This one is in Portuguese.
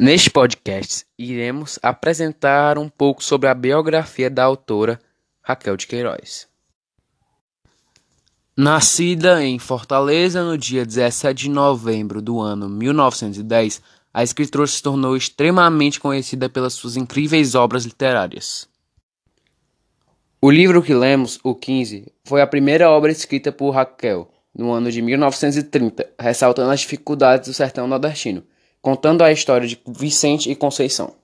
Neste podcast, iremos apresentar um pouco sobre a biografia da autora Raquel de Queiroz. Nascida em Fortaleza no dia 17 de novembro do ano 1910, a escritora se tornou extremamente conhecida pelas suas incríveis obras literárias. O livro que lemos, O 15, foi a primeira obra escrita por Raquel no ano de 1930, ressaltando as dificuldades do sertão nordestino, contando a história de Vicente e Conceição.